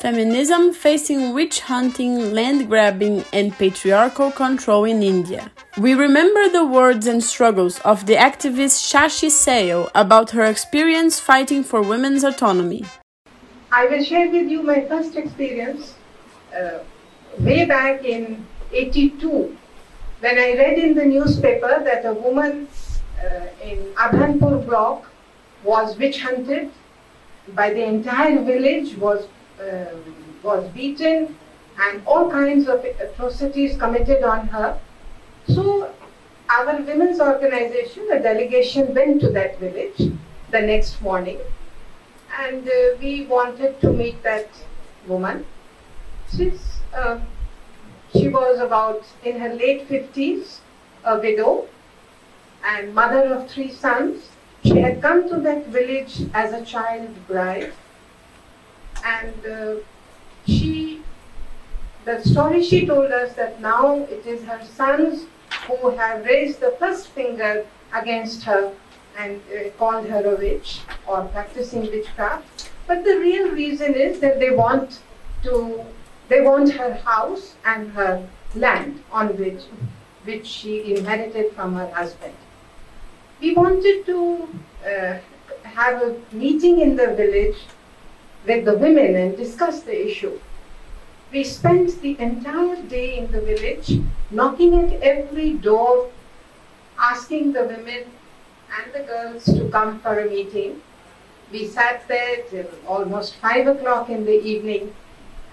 Feminism facing witch hunting, land grabbing, and patriarchal control in India. We remember the words and struggles of the activist Shashi Sayal about her experience fighting for women's autonomy. I will share with you my first experience uh, way back in 82 when I read in the newspaper that a woman uh, in Abhanpur block was witch hunted by the entire village, was, was beaten, and all kinds of atrocities committed on her. So, our women's organization, a delegation went to that village the next morning, and uh, we wanted to meet that woman. She's, uh, she was about in her late 50s, a widow, and mother of three sons. She had come to that village as a child bride, and uh, she, the story she told us that now it is her sons who have raised the first finger against her and uh, called her a witch or practicing witchcraft. But the real reason is that they want to, they want her house and her land on which, which she inherited from her husband we wanted to uh, have a meeting in the village with the women and discuss the issue. We spent the entire day in the village, knocking at every door, asking the women and the girls to come for a meeting. We sat there till almost five o'clock in the evening,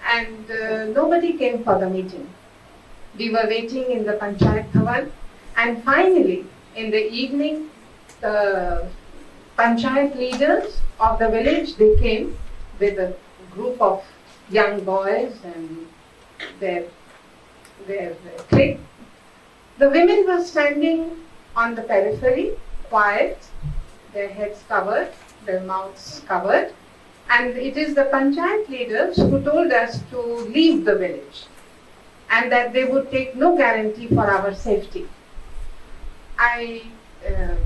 and uh, nobody came for the meeting. We were waiting in the Panchayat Bhavan, and finally, in the evening, the panchayat leaders of the village, they came with a group of young boys and their, their, their clique. The women were standing on the periphery, quiet, their heads covered, their mouths covered, and it is the panchayat leaders who told us to leave the village and that they would take no guarantee for our safety. I uh,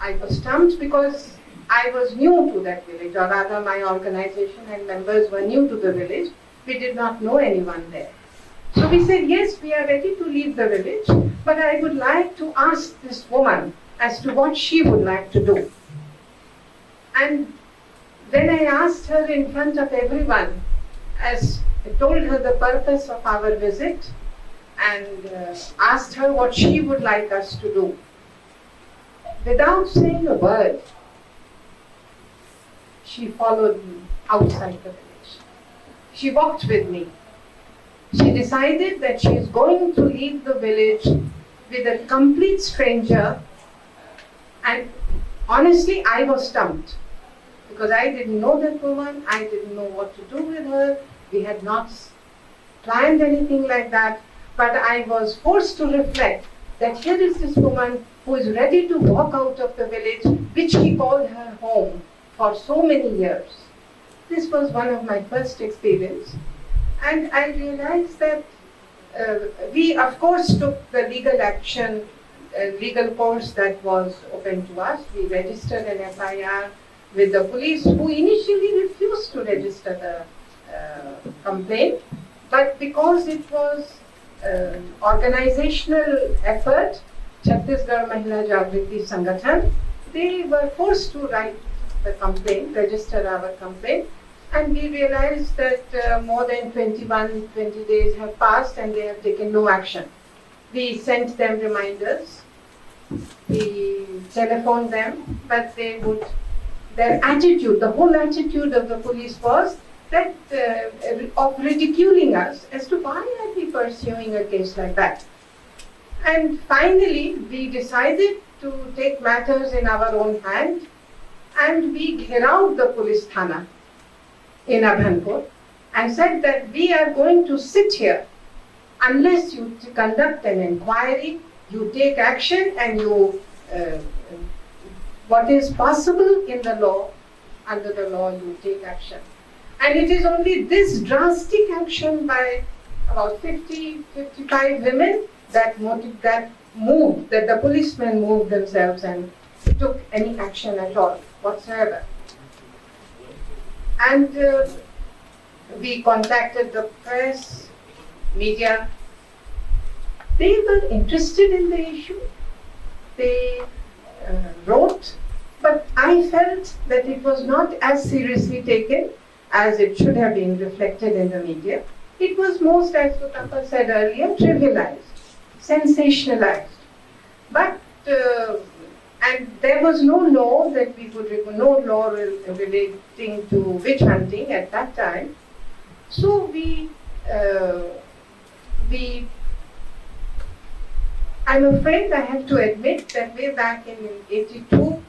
I was stumped because I was new to that village, or rather, my organization and members were new to the village. We did not know anyone there. So we said, Yes, we are ready to leave the village, but I would like to ask this woman as to what she would like to do. And then I asked her in front of everyone, as I told her the purpose of our visit, and uh, asked her what she would like us to do without saying a word, she followed me outside the village. She walked with me. She decided that she is going to leave the village with a complete stranger. And honestly, I was stumped because I didn't know that woman. I didn't know what to do with her. We had not planned anything like that. But I was forced to reflect that here is this woman who is ready to walk out of the village which she called her home for so many years. This was one of my first experience. And I realized that uh, we, of course, took the legal action, uh, legal course that was open to us. We registered an FIR with the police, who initially refused to register the uh, complaint. But because it was uh, organizational effort, Chhattisgarh Mahila Jagriti Sangathan, they were forced to write the complaint, register our complaint, and we realized that uh, more than 21, 20 days have passed and they have taken no action. We sent them reminders, we telephoned them, but they would, their attitude, the whole attitude of the police was that uh, of ridiculing us as to why are we pursuing a case like that. And finally, we decided to take matters in our own hand and we out the police thana in Abhanpur and said that we are going to sit here unless you conduct an inquiry, you take action and you, uh, what is possible in the law, under the law, you take action. And it is only this drastic action by about 50, 55 women that motive, that moved, that the policemen moved themselves and took any action at all whatsoever. And uh, we contacted the press, media. They were interested in the issue. They uh, wrote, but I felt that it was not as seriously taken as it should have been reflected in the media. It was most, as Sutapa said earlier, trivialized, sensationalized. But, uh, and there was no law that we would, no law relating to witch hunting at that time. So we, uh, we, I'm afraid I have to admit that way back in 82,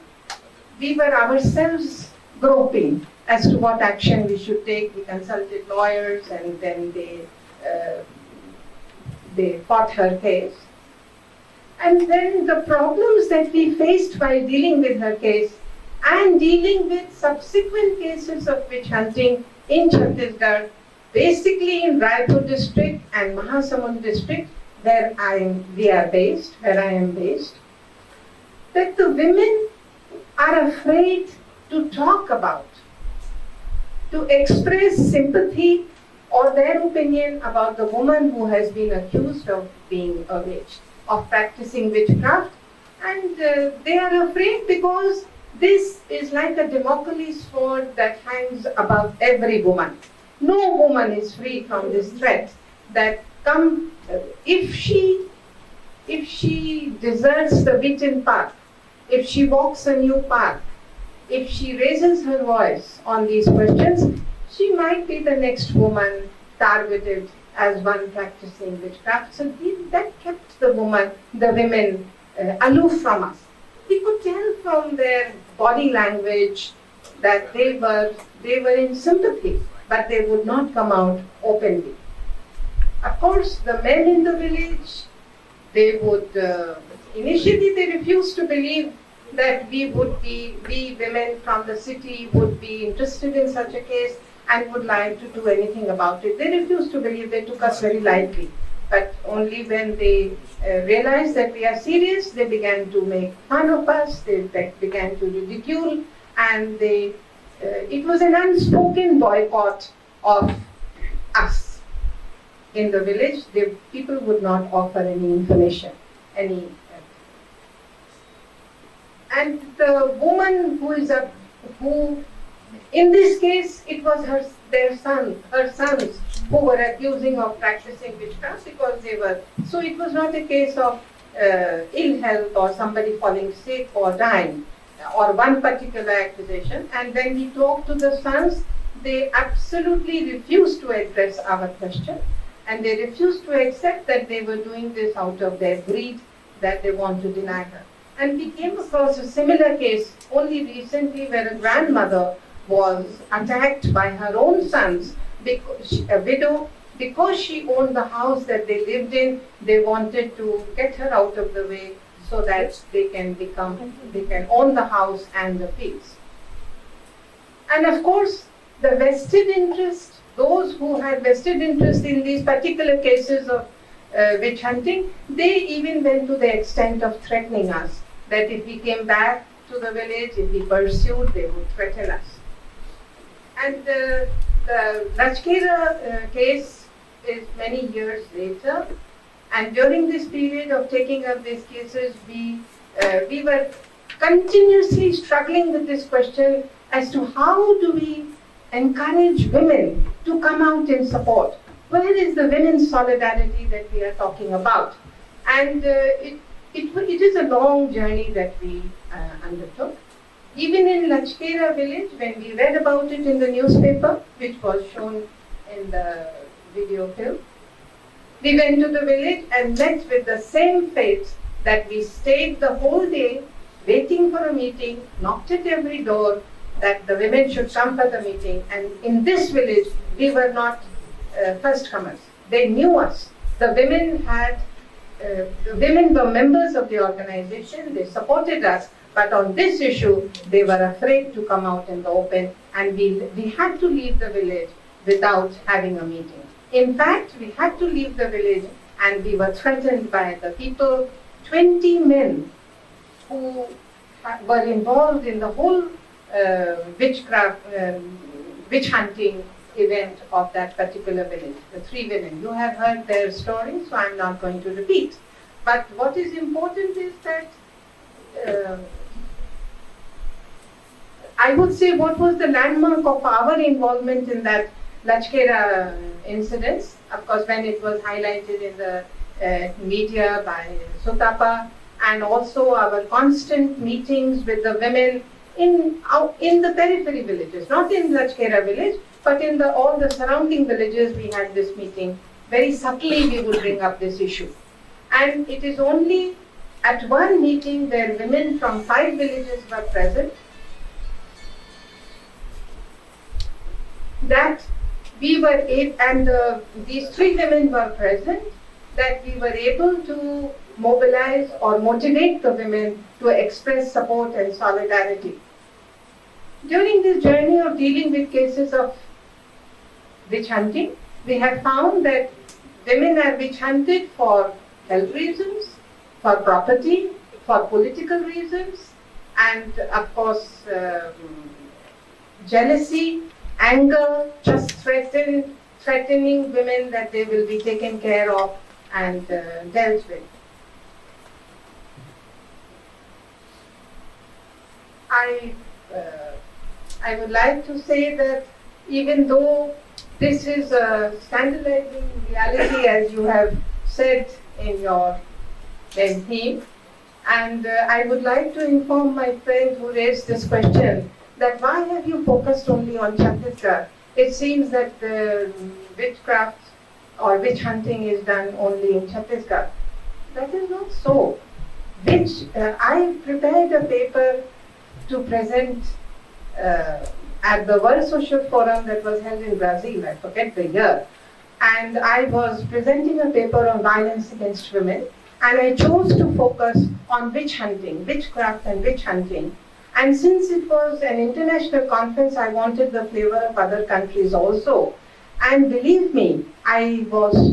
we were ourselves groping as to what action we should take. We consulted lawyers and then they, uh, they fought her case. And then the problems that we faced while dealing with her case and dealing with subsequent cases of witch hunting in Chhattisgarh basically in Raipur district and Mahasamund district, where I am, we are based, where I am based, that the women are afraid to talk about, to express sympathy or their opinion about the woman who has been accused of being a witch, of practicing witchcraft, and uh, they are afraid because this is like a Damocles sword that hangs above every woman. No woman is free from this threat that come if she if she deserts the beaten path, if she walks a new path, if she raises her voice on these questions, she might be the next woman targeted as one practicing witchcraft. So that kept the woman, the women uh, aloof from us. We could tell from their body language that they were they were in sympathy but they would not come out openly. Of course, the men in the village, they would, uh, initially they refused to believe that we would be, we women from the city would be interested in such a case and would like to do anything about it. They refused to believe, they took us very lightly. But only when they uh, realized that we are serious, they began to make fun of us, they began to ridicule, and they uh, it was an unspoken boycott of us in the village. The people would not offer any information, any. And the woman who is a who, in this case, it was her their son, her sons who were accusing of practicing witchcraft because they were. So it was not a case of uh, ill health or somebody falling sick or dying or one particular accusation, and when we talked to the sons, they absolutely refused to address our question, and they refused to accept that they were doing this out of their greed, that they want to deny her. And we came across a similar case only recently where a grandmother was attacked by her own sons, because a widow, because she owned the house that they lived in, they wanted to get her out of the way so that they can become, they can own the house and the fields. And of course, the vested interest, those who had vested interest in these particular cases of uh, witch hunting, they even went to the extent of threatening us that if we came back to the village, if we pursued, they would threaten us. And the Rajkera uh, case is many years later, and during this period of taking up these cases, we, uh, we were continuously struggling with this question as to how do we encourage women to come out in support. Where is the women's solidarity that we are talking about? And uh, it, it, it is a long journey that we uh, undertook. Even in Lachkera village, when we read about it in the newspaper, which was shown in the video film, we went to the village and met with the same fate that we stayed the whole day waiting for a meeting, knocked at every door that the women should come for the meeting. And in this village, we were not uh, first comers. They knew us. The women had, uh, the women were members of the organization. They supported us. But on this issue, they were afraid to come out in the open, and we, we had to leave the village without having a meeting. In fact, we had to leave the village and we were threatened by the people. 20 men who were involved in the whole uh, witchcraft, um, witch hunting event of that particular village, the three women. You have heard their stories, so I'm not going to repeat. But what is important is that uh, I would say what was the landmark of our involvement in that Lachkera incidents. Of course, when it was highlighted in the uh, media by Sutapa, and also our constant meetings with the women in uh, in the periphery villages, not in Lachkera village, but in the all the surrounding villages. We had this meeting. Very subtly, we would bring up this issue, and it is only at one meeting where women from five villages were present that we were able, and uh, these three women were present, that we were able to mobilize or motivate the women to express support and solidarity. During this journey of dealing with cases of witch hunting, we have found that women are witch hunted for health reasons, for property, for political reasons, and of course, um, jealousy anger, just threaten, threatening women that they will be taken care of and uh, dealt with. I, uh, I would like to say that even though this is a scandalizing reality, as you have said in your theme, and uh, I would like to inform my friend who raised this question that why have you focused only on Chhattisgarh? It seems that the witchcraft or witch hunting is done only in Chhattisgarh. That is not so. Which uh, I prepared a paper to present uh, at the World Social Forum that was held in Brazil. I forget the year. And I was presenting a paper on violence against women. And I chose to focus on witch hunting, witchcraft and witch hunting and since it was an international conference, I wanted the flavor of other countries also. And believe me, I was,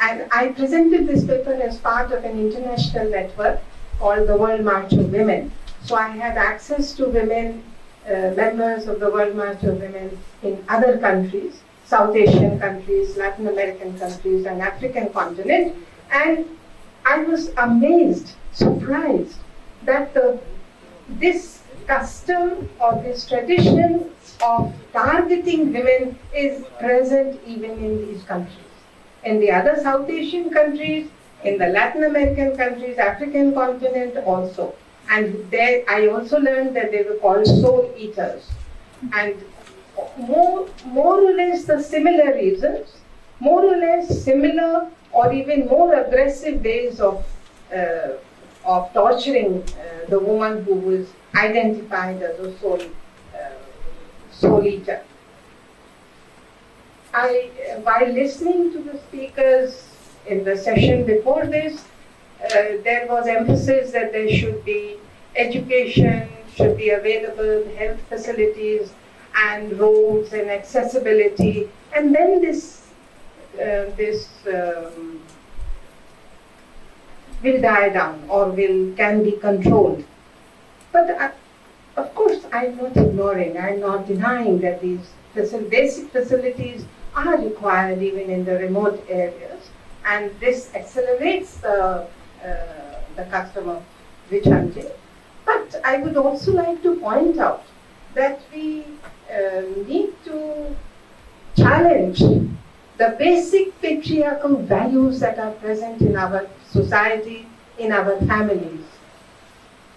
and I presented this paper as part of an international network called the World March of Women. So I had access to women, uh, members of the World March of Women in other countries, South Asian countries, Latin American countries, and African continent. And I was amazed, surprised that the, this custom or this tradition of targeting women is present even in these countries. In the other South Asian countries, in the Latin American countries, African continent also. And there I also learned that they were called soul eaters. And more, more or less the similar reasons, more or less similar or even more aggressive ways of, uh, of torturing uh, the woman who was identified as a soul, uh, soul eater. I, while listening to the speakers in the session before this, uh, there was emphasis that there should be education, should be available, health facilities, and roads and accessibility, and then this uh, this um, will die down or will can be controlled. But uh, of course, I'm not ignoring, I'm not denying that these basic facilities are required even in the remote areas, and this accelerates the, uh, the custom of witch hunting. But I would also like to point out that we uh, need to challenge the basic patriarchal values that are present in our society, in our families.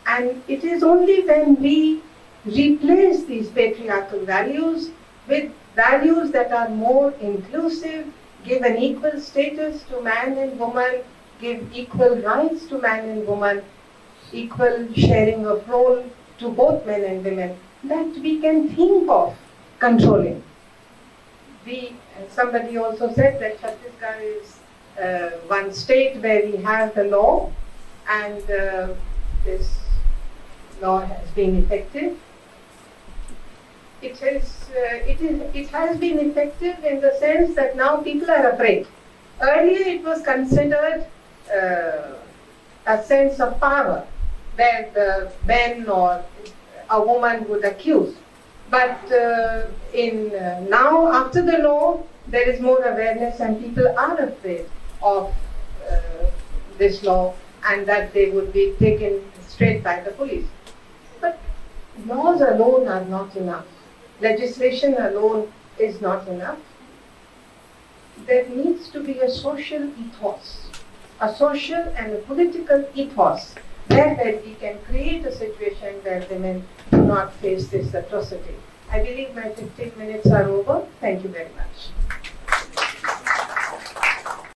And it is only when we replace these patriarchal values with values that are more inclusive, give an equal status to man and woman, give equal rights to man and woman, equal sharing of role to both men and women, that we can think of controlling. We, somebody also said that Chhattisgarh is uh, one state where we have the law and uh, this law has been effective. It, is, uh, it, is, it has been effective in the sense that now people are afraid. Earlier it was considered uh, a sense of power where the men or a woman would accuse. But uh, in uh, now, after the law, there is more awareness, and people are afraid of uh, this law, and that they would be taken straight by the police. But laws alone are not enough. Legislation alone is not enough. There needs to be a social ethos, a social and a political ethos where we can create a situation where women do not face this atrocity. I believe my 15 minutes are over. Thank you very much.